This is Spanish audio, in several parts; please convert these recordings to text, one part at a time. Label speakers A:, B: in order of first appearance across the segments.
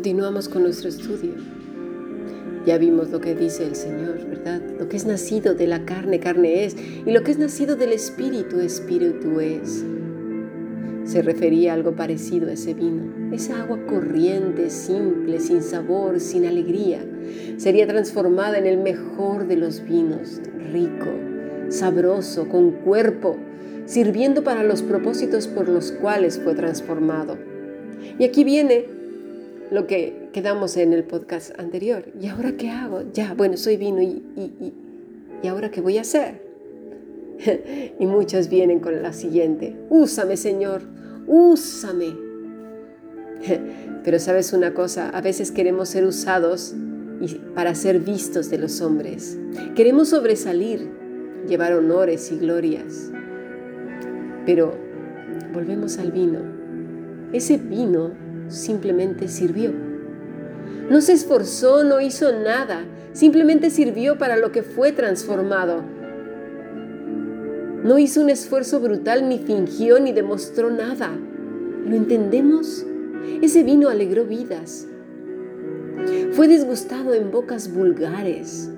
A: Continuamos con nuestro estudio. Ya vimos lo que dice el Señor, ¿verdad? Lo que es nacido de la carne, carne es, y lo que es nacido del Espíritu, Espíritu es. Se refería a algo parecido a ese vino, esa agua corriente, simple, sin sabor, sin alegría. Sería transformada en el mejor de los vinos, rico, sabroso, con cuerpo, sirviendo para los propósitos por los cuales fue transformado. Y aquí viene lo que quedamos en el podcast anterior. ¿Y ahora qué hago? Ya, bueno, soy vino y, y, y, ahora qué voy a hacer? y muchos vienen con la siguiente, úsame Señor, úsame. Pero sabes una cosa, a veces queremos ser usados para ser vistos de los hombres. Queremos sobresalir, llevar honores y glorias. Pero volvemos al vino. Ese vino simplemente sirvió. No se esforzó, no hizo nada, simplemente sirvió para lo que fue transformado. No hizo un esfuerzo brutal, ni fingió, ni demostró nada. ¿Lo entendemos? Ese vino alegró vidas. Fue disgustado en bocas vulgares,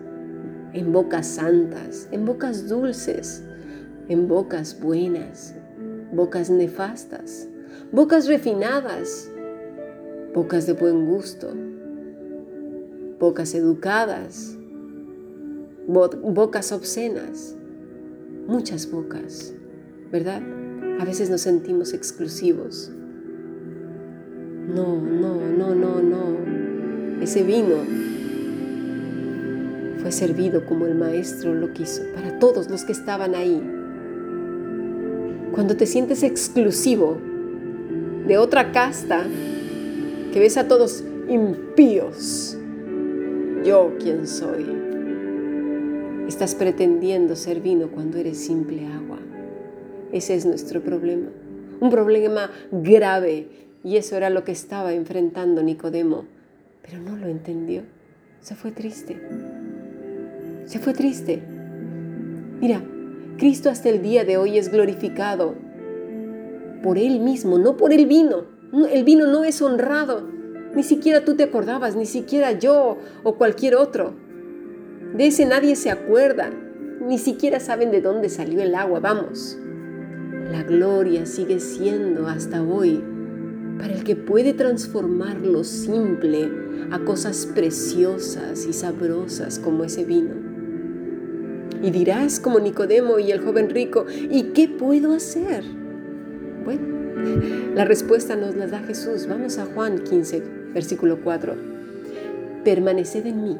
A: en bocas santas, en bocas dulces, en bocas buenas, bocas nefastas, bocas refinadas, bocas de buen gusto, bocas educadas, bocas obscenas, muchas bocas, ¿verdad? A veces nos sentimos exclusivos. No, no, no, no, no. Ese vino fue servido como el maestro lo quiso, para todos los que estaban ahí. Cuando te sientes exclusivo de otra casta, que ves a todos impíos. Yo quién soy. Estás pretendiendo ser vino cuando eres simple agua. Ese es nuestro problema. Un problema grave. Y eso era lo que estaba enfrentando Nicodemo. Pero no lo entendió. Se fue triste. Se fue triste. Mira, Cristo hasta el día de hoy es glorificado por Él mismo, no por el vino. El vino no es honrado. Ni siquiera tú te acordabas, ni siquiera yo o cualquier otro. De ese nadie se acuerda. Ni siquiera saben de dónde salió el agua. Vamos. La gloria sigue siendo hasta hoy para el que puede transformar lo simple a cosas preciosas y sabrosas como ese vino. Y dirás como Nicodemo y el joven rico, ¿y qué puedo hacer? Bueno, la respuesta nos la da Jesús. Vamos a Juan 15, versículo 4. Permaneced en mí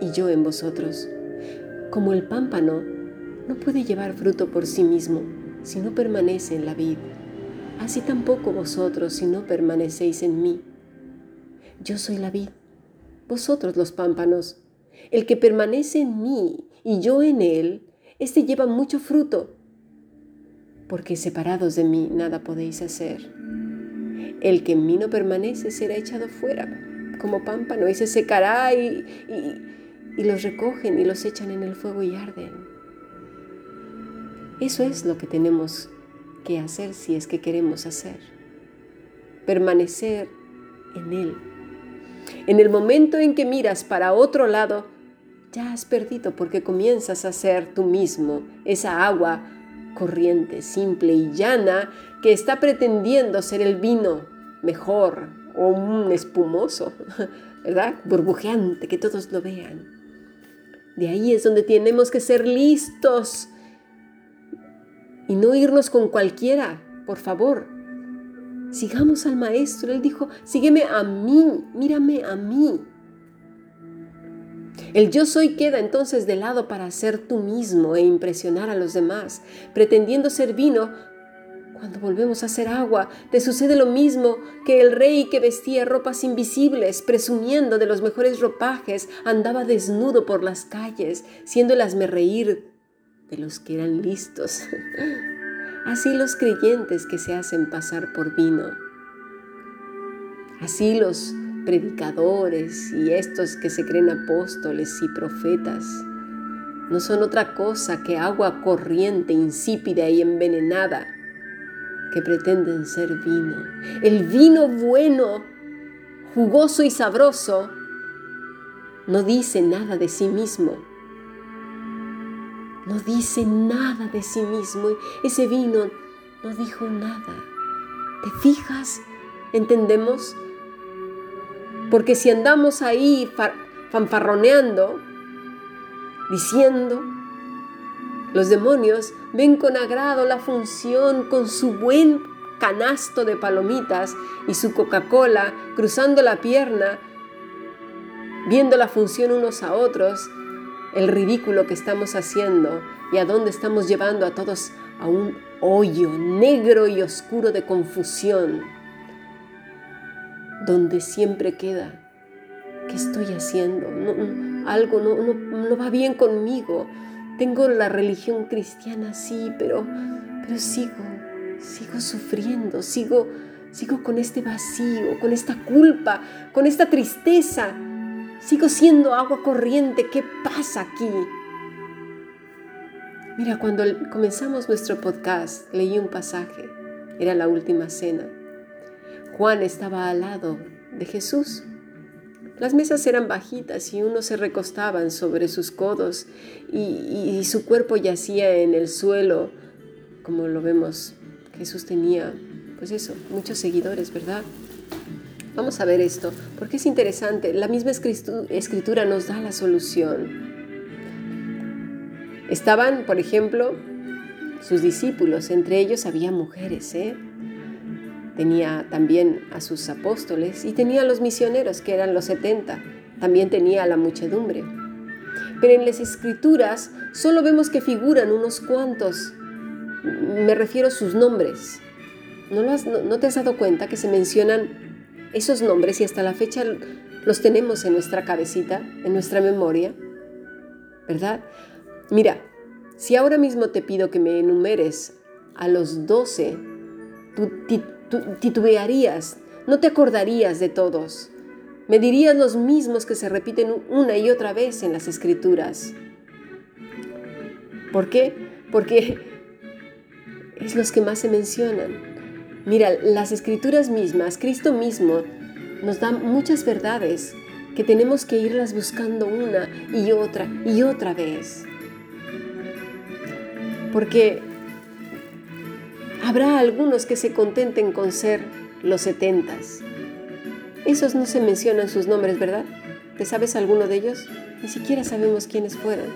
A: y yo en vosotros. Como el pámpano no puede llevar fruto por sí mismo si no permanece en la vid, así tampoco vosotros si no permanecéis en mí. Yo soy la vid, vosotros los pámpanos. El que permanece en mí y yo en él, éste lleva mucho fruto porque separados de mí nada podéis hacer. El que en mí no permanece será echado fuera como pámpano y se secará y, y, los recogen y los echan en el fuego y arden. Eso es lo que tenemos que hacer si es que queremos hacer. Permanecer en Él. En el momento en que miras para otro lado, ya has perdido porque comienzas a ser tú mismo esa agua corriente, simple y llana que está pretendiendo ser el vino mejor o un espumoso, ¿verdad? Burbujeante, que todos lo vean. De ahí es donde tenemos que ser listos y no irnos con cualquiera, por favor. Sigamos al maestro. Él dijo, sígueme a mí, mírame a mí. El yo soy queda entonces de lado para ser tú mismo e impresionar a los demás, pretendiendo ser vino. Cuando volvemos a ser agua, te sucede lo mismo que el rey que vestía ropas invisibles, presumiendo de los mejores ropajes, andaba desnudo por las calles, siendo el reír de los que eran listos. Así los creyentes que se hacen pasar por vino. Así los predicadores y estos que se creen apóstoles y profetas no son otra cosa que agua corriente, insípida y envenenada que pretenden ser vino. El vino bueno, jugoso y sabroso, no dice nada de sí mismo. No dice nada de sí mismo. Ese vino no dijo nada. ¿Te fijas? ¿Entendemos? Porque si andamos ahí fanfarroneando, diciendo, los demonios ven con agrado la función con su buen canasto de palomitas y su Coca-Cola cruzando la pierna, viendo la función unos a otros, el ridículo que estamos haciendo y a dónde estamos llevando a todos a un hoyo negro y oscuro de confusión, donde siempre queda, ¿qué estoy haciendo? algo no, no va bien conmigo. Tengo la religión cristiana, sí, pero, pero sigo sigo sufriendo, sigo, sigo con este vacío, con esta culpa, con esta tristeza. Sigo siendo agua corriente. ¿Qué pasa aquí? Mira, cuando comenzamos nuestro podcast, leí un pasaje. Era la última cena. Juan estaba al lado de Jesús. Las mesas eran bajitas y unos se recostaban sobre sus codos y, y su cuerpo yacía en el suelo, como lo vemos Jesús tenía, pues eso, muchos seguidores, ¿verdad? Vamos a ver esto, porque es interesante. La misma escritura nos da la solución. Estaban, por ejemplo, sus discípulos, entre ellos había mujeres, ¿eh? Tenía también a sus apóstoles y tenía a los misioneros, que eran los 70. También tenía a la muchedumbre. Pero en las escrituras solo vemos que figuran unos cuantos me refiero a sus nombres. ¿No, te has dado cuenta que se mencionan esos nombres y hasta la fecha los tenemos en nuestra cabecita, en nuestra memoria? ¿Verdad? Mira, si ahora mismo te pido que me enumeres a los doce, tú, titubearías, no te acordarías de todos. Me dirías los mismos que se repiten una y otra vez en las escrituras. ¿Por qué? Porque es los que más se mencionan. Mira, las escrituras mismas, Cristo mismo, nos da muchas verdades que tenemos que irlas buscando una y otra y otra vez. Porque habrá algunos que se contenten con ser los setentas. Esos no se mencionan sus nombres, ¿verdad? ¿Te sabes alguno de ellos? Ni siquiera sabemos quiénes fueron.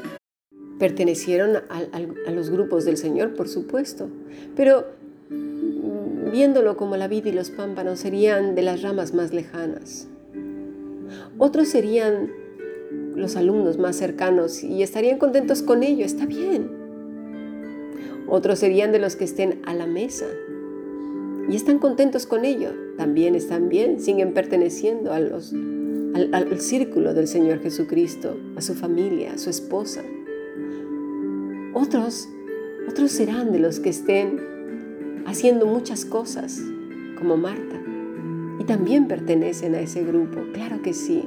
A: Pertenecieron a, los grupos del Señor, por supuesto, pero mm, viéndolo como la vida y los pámpanos serían de las ramas más lejanas. Otros serían los alumnos más cercanos y estarían contentos con ello, está bien. Otros serían de los que estén a la mesa y están contentos con ello, también están bien, siguen perteneciendo a los, al, al círculo del Señor Jesucristo, a su familia, a su esposa. Otros, otros serán de los que estén haciendo muchas cosas, como Marta, y también pertenecen a ese grupo, claro que sí.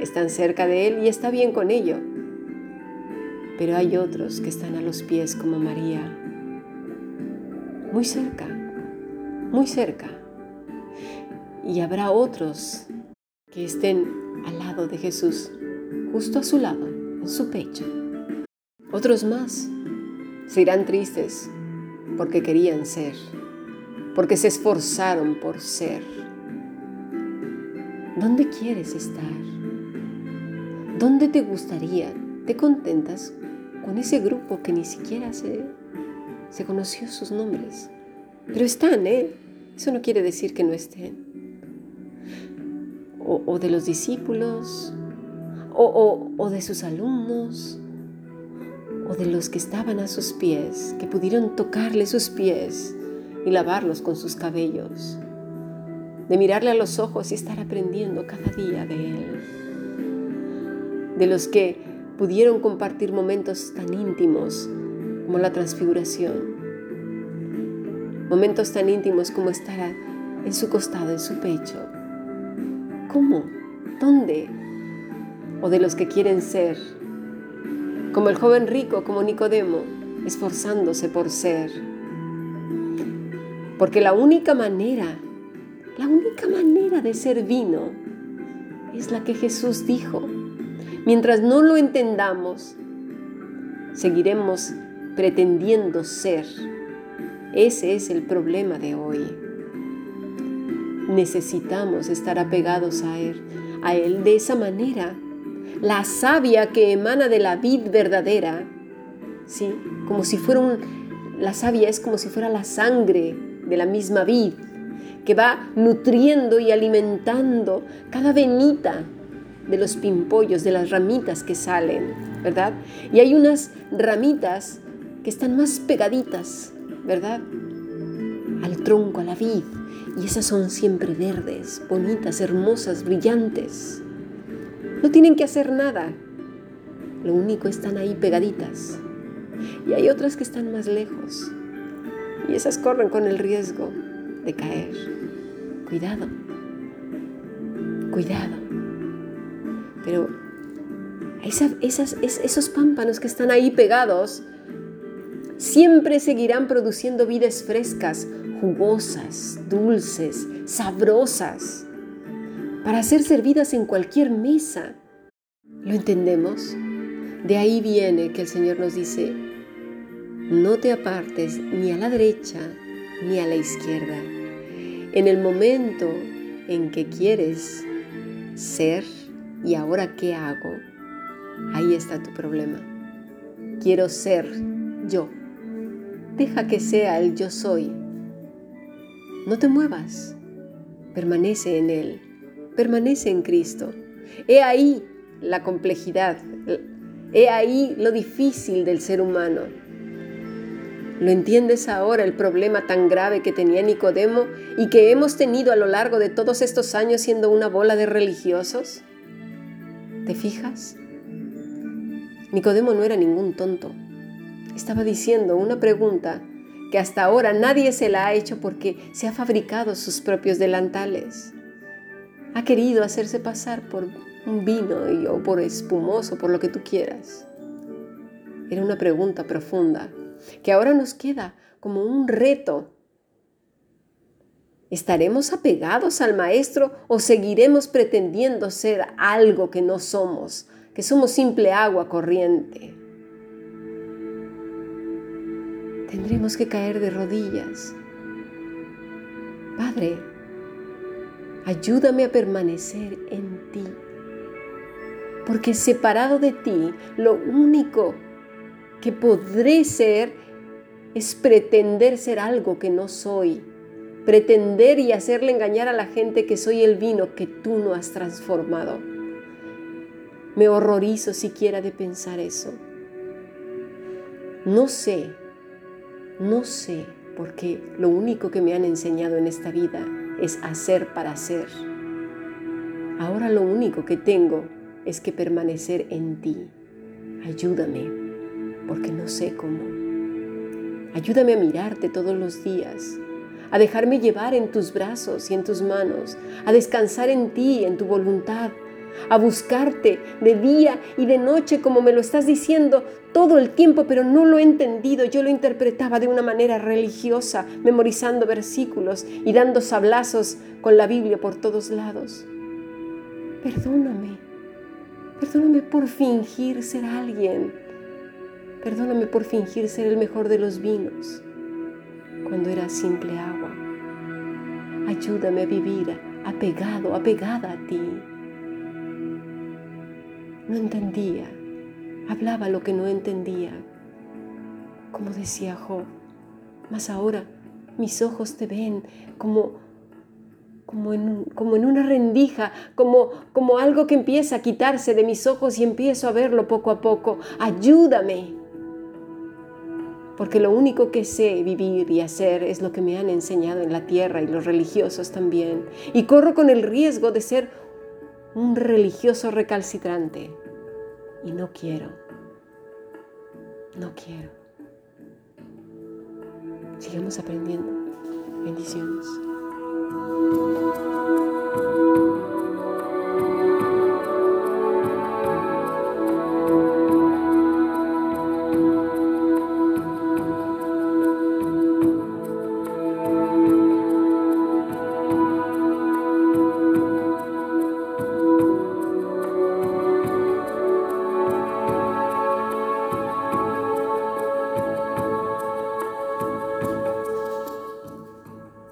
A: Están cerca de Él y está bien con ello. Pero hay otros que están a los pies como María, muy cerca, muy cerca. Y habrá otros que estén al lado de Jesús, justo a su lado, en su pecho. Otros más se irán tristes porque querían ser, porque se esforzaron por ser. ¿Dónde quieres estar? ¿Dónde te gustaría? ¿Te contentas con ese grupo que ni siquiera se, se conoció sus nombres? Pero están, ¿eh? Eso no quiere decir que no estén. O, de los discípulos, o, o de sus alumnos, o de los que estaban a sus pies, que pudieron tocarle sus pies y lavarlos con sus cabellos, de mirarle a los ojos y estar aprendiendo cada día de él, de los que pudieron compartir momentos tan íntimos como la transfiguración, momentos tan íntimos como estar en su costado, en su pecho. ¿Cómo? ¿Dónde? O de los que quieren ser como el joven rico, como Nicodemo, esforzándose por ser. Porque la única manera, la única manera de ser vino es la que Jesús dijo. Mientras no lo entendamos, seguiremos pretendiendo ser. Ese es el problema de hoy. Necesitamos estar apegados a Él, a Él de esa manera. La savia que emana de la vid verdadera, ¿sí? como si fuera un, la savia es como si fuera la sangre de la misma vid, que va nutriendo y alimentando cada venita de los pimpollos, de las ramitas que salen, ¿verdad? Y hay unas ramitas que están más pegaditas, ¿verdad? Al tronco, a la vid. Y esas son siempre verdes, bonitas, hermosas, brillantes. No tienen que hacer nada. Lo único están ahí pegaditas. Y hay otras que están más lejos. Y esas corren con el riesgo de caer. Cuidado. Cuidado. Pero esos pámpanos que están ahí pegados siempre seguirán produciendo vidas frescas, jugosas, dulces, sabrosas, para ser servidas en cualquier mesa. ¿Lo entendemos? De ahí viene que el Señor nos dice, no te apartes ni a la derecha ni a la izquierda. En el momento en que quieres ser y ahora qué hago, ahí está tu problema. Quiero ser yo. Deja que sea el yo soy. No te muevas. Permanece en Él. Permanece en Cristo. He ahí la complejidad. He ahí lo difícil del ser humano. ¿Lo entiendes ahora el problema tan grave que tenía Nicodemo y que hemos tenido a lo largo de todos estos años siendo una bola de religiosos? ¿Te fijas? Nicodemo no era ningún tonto. Estaba diciendo una pregunta que hasta ahora nadie se la ha hecho porque se ha fabricado sus propios delantales. Ha querido hacerse pasar por un vino y, o por espumoso, por lo que tú quieras. Era una pregunta profunda que ahora nos queda como un reto. ¿Estaremos apegados al Maestro o seguiremos pretendiendo ser algo que no somos, que somos simple agua corriente? Tendremos que caer de rodillas. Padre, ayúdame a permanecer en ti, porque separado de ti, lo único que podré ser es pretender ser algo que no soy, pretender y hacerle engañar a la gente que soy el vino que tú no has transformado. Me horrorizo siquiera de pensar eso. No sé, no sé, porque lo único que me han enseñado en esta vida es hacer para ser. Ahora lo único que tengo es que permanecer en ti. Ayúdame porque no sé cómo. Ayúdame a mirarte todos los días, a dejarme llevar en tus brazos y en tus manos, a descansar en ti, en tu voluntad, a buscarte de día y de noche como me lo estás diciendo todo el tiempo, pero no lo he entendido. Yo lo interpretaba de una manera religiosa, memorizando versículos y dando sablazos con la Biblia por todos lados. Perdóname, perdóname por fingir ser alguien Perdóname por fingir ser el mejor de los vinos cuando era simple agua. Ayúdame a vivir apegado, apegada a ti. No entendía, hablaba lo que no entendía, como decía Job. Mas ahora mis ojos te ven como, como, en, como en una rendija, como, como algo que empieza a quitarse de mis ojos y empiezo a verlo poco a poco. Ayúdame porque lo único que sé vivir y hacer es lo que me han enseñado en la tierra y los religiosos también. Y corro con el riesgo de ser un religioso recalcitrante. Y no quiero. No quiero. Sigamos aprendiendo. Bendiciones.